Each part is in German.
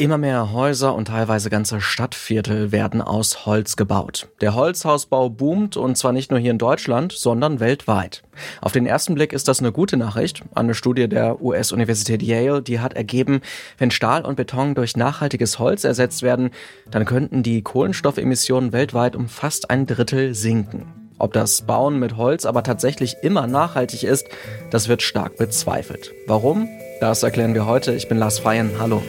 Immer mehr Häuser und teilweise ganze Stadtviertel werden aus Holz gebaut. Der Holzhausbau boomt und zwar nicht nur hier in Deutschland, sondern weltweit. Auf den ersten Blick ist das eine gute Nachricht. Eine Studie der US-Universität Yale, die hat ergeben, wenn Stahl und Beton durch nachhaltiges Holz ersetzt werden, dann könnten die Kohlenstoffemissionen weltweit um fast ein Drittel sinken. Ob das Bauen mit Holz aber tatsächlich immer nachhaltig ist, das wird stark bezweifelt. Warum? Das erklären wir heute. Ich bin Lars Feyen. Hallo.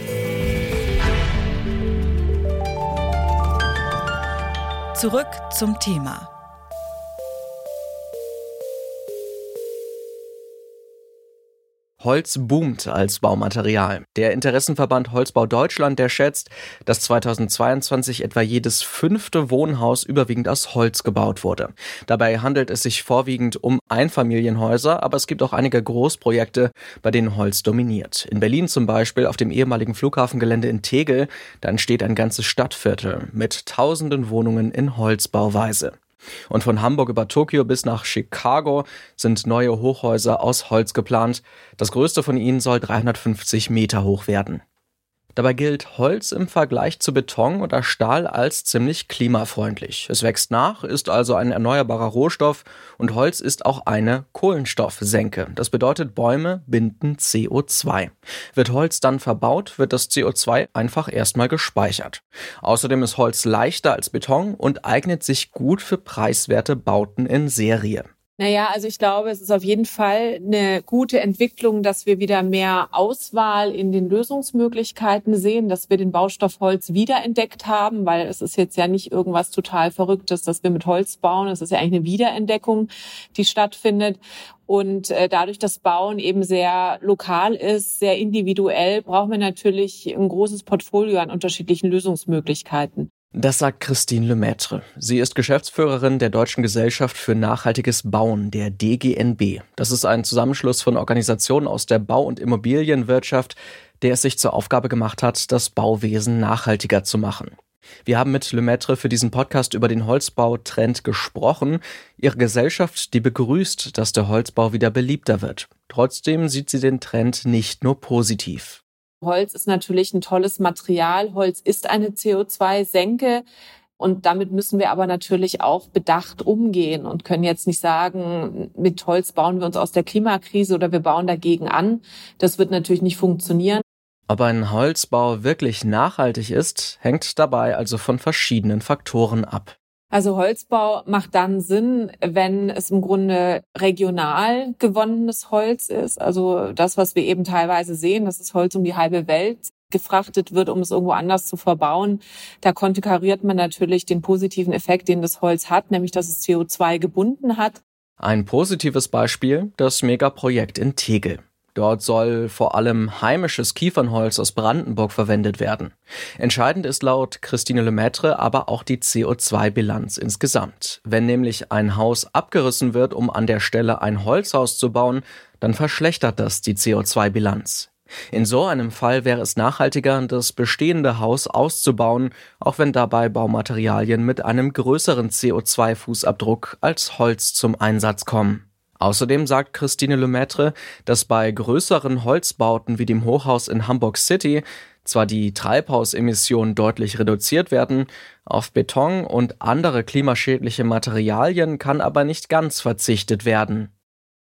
Zurück zum Thema. Holz boomt als Baumaterial. Der Interessenverband Holzbau Deutschland, der schätzt, dass 2022 etwa jedes fünfte Wohnhaus überwiegend aus Holz gebaut wurde. Dabei handelt es sich vorwiegend um Einfamilienhäuser, aber es gibt auch einige Großprojekte, bei denen Holz dominiert. In Berlin zum Beispiel auf dem ehemaligen Flughafengelände in Tegel, da entsteht ein ganzes Stadtviertel mit tausenden Wohnungen in Holzbauweise. Und von Hamburg über Tokio bis nach Chicago sind neue Hochhäuser aus Holz geplant. Das größte von ihnen soll 350 Meter hoch werden. Dabei gilt Holz im Vergleich zu Beton oder Stahl als ziemlich klimafreundlich. Es wächst nach, ist also ein erneuerbarer Rohstoff und Holz ist auch eine Kohlenstoffsenke. Das bedeutet, Bäume binden CO2. Wird Holz dann verbaut, wird das CO2 einfach erstmal gespeichert. Außerdem ist Holz leichter als Beton und eignet sich gut für preiswerte Bauten in Serie. Naja, also ich glaube, es ist auf jeden Fall eine gute Entwicklung, dass wir wieder mehr Auswahl in den Lösungsmöglichkeiten sehen, dass wir den Baustoff Holz wiederentdeckt haben, weil es ist jetzt ja nicht irgendwas total Verrücktes, dass wir mit Holz bauen. Es ist ja eigentlich eine Wiederentdeckung, die stattfindet. Und äh, dadurch, dass Bauen eben sehr lokal ist, sehr individuell, brauchen wir natürlich ein großes Portfolio an unterschiedlichen Lösungsmöglichkeiten. Das sagt Christine Lemaitre. Sie ist Geschäftsführerin der Deutschen Gesellschaft für nachhaltiges Bauen, der DGNB. Das ist ein Zusammenschluss von Organisationen aus der Bau- und Immobilienwirtschaft, der es sich zur Aufgabe gemacht hat, das Bauwesen nachhaltiger zu machen. Wir haben mit Lemaitre für diesen Podcast über den Holzbautrend gesprochen. Ihre Gesellschaft, die begrüßt, dass der Holzbau wieder beliebter wird. Trotzdem sieht sie den Trend nicht nur positiv. Holz ist natürlich ein tolles Material. Holz ist eine CO2-Senke. Und damit müssen wir aber natürlich auch bedacht umgehen und können jetzt nicht sagen, mit Holz bauen wir uns aus der Klimakrise oder wir bauen dagegen an. Das wird natürlich nicht funktionieren. Ob ein Holzbau wirklich nachhaltig ist, hängt dabei also von verschiedenen Faktoren ab. Also Holzbau macht dann Sinn, wenn es im Grunde regional gewonnenes Holz ist. Also das, was wir eben teilweise sehen, dass das Holz um die halbe Welt gefrachtet wird, um es irgendwo anders zu verbauen. Da konterkariert man natürlich den positiven Effekt, den das Holz hat, nämlich dass es CO2 gebunden hat. Ein positives Beispiel, das Megaprojekt in Tegel. Dort soll vor allem heimisches Kiefernholz aus Brandenburg verwendet werden. Entscheidend ist laut Christine Lemaitre aber auch die CO2-Bilanz insgesamt. Wenn nämlich ein Haus abgerissen wird, um an der Stelle ein Holzhaus zu bauen, dann verschlechtert das die CO2-Bilanz. In so einem Fall wäre es nachhaltiger, das bestehende Haus auszubauen, auch wenn dabei Baumaterialien mit einem größeren CO2-Fußabdruck als Holz zum Einsatz kommen. Außerdem sagt Christine Lemaitre, dass bei größeren Holzbauten wie dem Hochhaus in Hamburg City zwar die Treibhausemissionen deutlich reduziert werden, auf Beton und andere klimaschädliche Materialien kann aber nicht ganz verzichtet werden.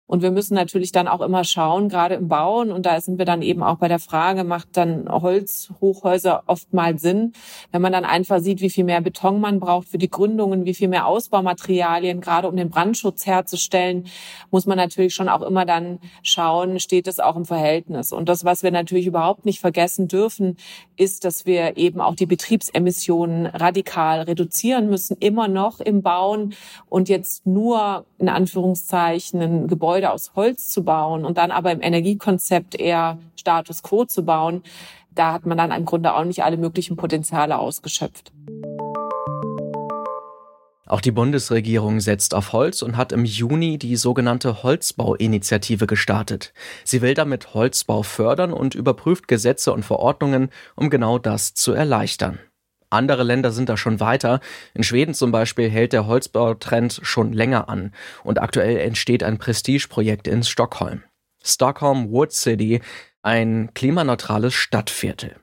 Und wir müssen natürlich dann auch immer schauen, gerade im Bauen, und da sind wir dann eben auch bei der Frage, macht dann Holzhochhäuser oftmals Sinn, wenn man dann einfach sieht, wie viel mehr Beton man braucht für die Gründungen, wie viel mehr Ausbaumaterialien, gerade um den Brandschutz herzustellen, muss man natürlich schon auch immer dann schauen, steht es auch im Verhältnis. Und das, was wir natürlich überhaupt nicht vergessen dürfen, ist, dass wir eben auch die Betriebsemissionen radikal reduzieren müssen, immer noch im Bauen und jetzt nur in Anführungszeichen ein Gebäude Gebäude aus Holz zu bauen und dann aber im Energiekonzept eher Status quo zu bauen, da hat man dann im Grunde auch nicht alle möglichen Potenziale ausgeschöpft. Auch die Bundesregierung setzt auf Holz und hat im Juni die sogenannte Holzbauinitiative gestartet. Sie will damit Holzbau fördern und überprüft Gesetze und Verordnungen, um genau das zu erleichtern. Andere Länder sind da schon weiter. In Schweden zum Beispiel hält der Holzbautrend schon länger an und aktuell entsteht ein Prestigeprojekt in Stockholm. Stockholm Wood City, ein klimaneutrales Stadtviertel.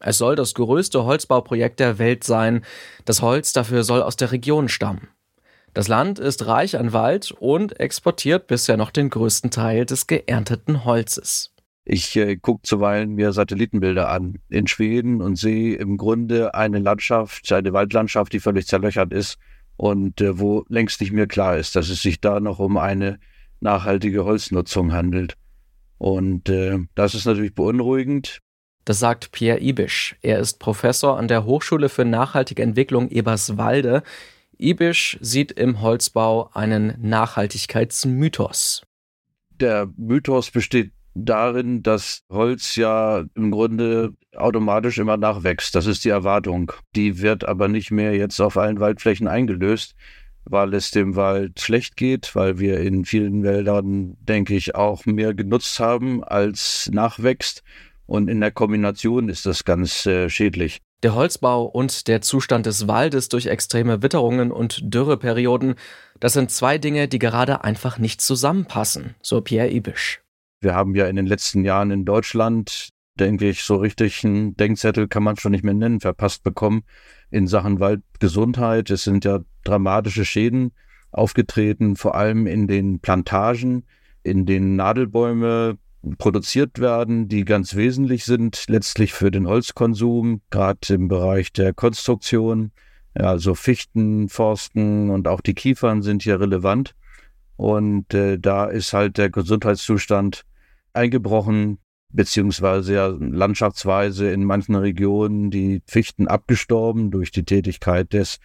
Es soll das größte Holzbauprojekt der Welt sein. Das Holz dafür soll aus der Region stammen. Das Land ist reich an Wald und exportiert bisher noch den größten Teil des geernteten Holzes. Ich äh, gucke zuweilen mir Satellitenbilder an in Schweden und sehe im Grunde eine Landschaft, eine Waldlandschaft, die völlig zerlöchert ist und äh, wo längst nicht mehr klar ist, dass es sich da noch um eine nachhaltige Holznutzung handelt. Und äh, das ist natürlich beunruhigend. Das sagt Pierre Ibisch. Er ist Professor an der Hochschule für nachhaltige Entwicklung Eberswalde. Ibisch sieht im Holzbau einen Nachhaltigkeitsmythos. Der Mythos besteht darin, dass Holz ja im Grunde automatisch immer nachwächst. Das ist die Erwartung. Die wird aber nicht mehr jetzt auf allen Waldflächen eingelöst weil es dem Wald schlecht geht, weil wir in vielen Wäldern, denke ich, auch mehr genutzt haben, als nachwächst. Und in der Kombination ist das ganz äh, schädlich. Der Holzbau und der Zustand des Waldes durch extreme Witterungen und Dürreperioden, das sind zwei Dinge, die gerade einfach nicht zusammenpassen, so Pierre Ibisch. Wir haben ja in den letzten Jahren in Deutschland, denke ich, so richtig einen Denkzettel kann man schon nicht mehr nennen, verpasst bekommen in Sachen Waldgesundheit. Es sind ja dramatische Schäden aufgetreten, vor allem in den Plantagen, in denen Nadelbäume produziert werden, die ganz wesentlich sind letztlich für den Holzkonsum, gerade im Bereich der Konstruktion. Also Fichten, Forsten und auch die Kiefern sind hier relevant. Und äh, da ist halt der Gesundheitszustand eingebrochen beziehungsweise ja landschaftsweise in manchen Regionen die Fichten abgestorben durch die Tätigkeit des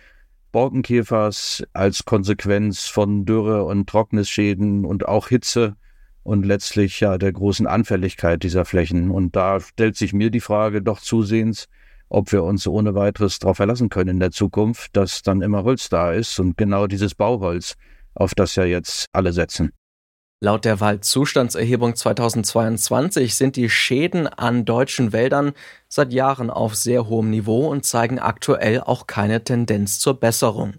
Borkenkäfers als Konsequenz von Dürre und Trocknisschäden und auch Hitze und letztlich ja der großen Anfälligkeit dieser Flächen. Und da stellt sich mir die Frage doch zusehends, ob wir uns ohne weiteres darauf verlassen können in der Zukunft, dass dann immer Holz da ist und genau dieses Bauholz, auf das ja jetzt alle setzen. Laut der Waldzustandserhebung 2022 sind die Schäden an deutschen Wäldern seit Jahren auf sehr hohem Niveau und zeigen aktuell auch keine Tendenz zur Besserung.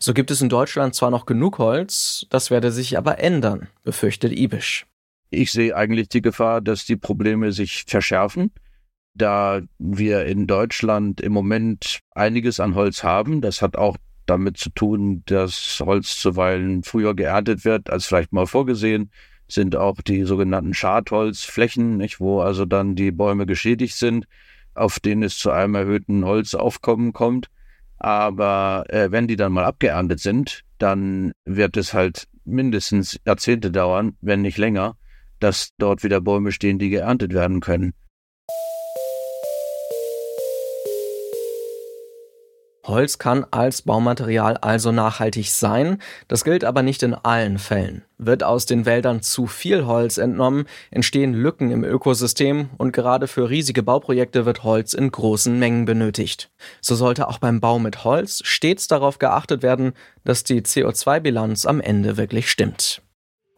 So gibt es in Deutschland zwar noch genug Holz, das werde sich aber ändern, befürchtet Ibisch. Ich sehe eigentlich die Gefahr, dass die Probleme sich verschärfen, da wir in Deutschland im Moment einiges an Holz haben. Das hat auch damit zu tun, dass Holz zuweilen früher geerntet wird als vielleicht mal vorgesehen, sind auch die sogenannten Schadholzflächen, nicht, wo also dann die Bäume geschädigt sind, auf denen es zu einem erhöhten Holzaufkommen kommt. Aber äh, wenn die dann mal abgeerntet sind, dann wird es halt mindestens Jahrzehnte dauern, wenn nicht länger, dass dort wieder Bäume stehen, die geerntet werden können. Holz kann als Baumaterial also nachhaltig sein, das gilt aber nicht in allen Fällen. Wird aus den Wäldern zu viel Holz entnommen, entstehen Lücken im Ökosystem und gerade für riesige Bauprojekte wird Holz in großen Mengen benötigt. So sollte auch beim Bau mit Holz stets darauf geachtet werden, dass die CO2-Bilanz am Ende wirklich stimmt.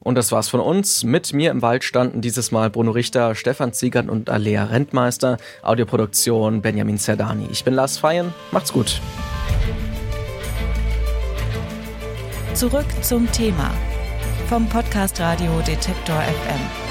Und das war's von uns. Mit mir im Wald standen dieses Mal Bruno Richter, Stefan Ziegert und Alea Rentmeister. Audioproduktion Benjamin Zerdani. Ich bin Lars Feyen. Macht's gut. Zurück zum Thema vom Podcast Radio Detektor FM.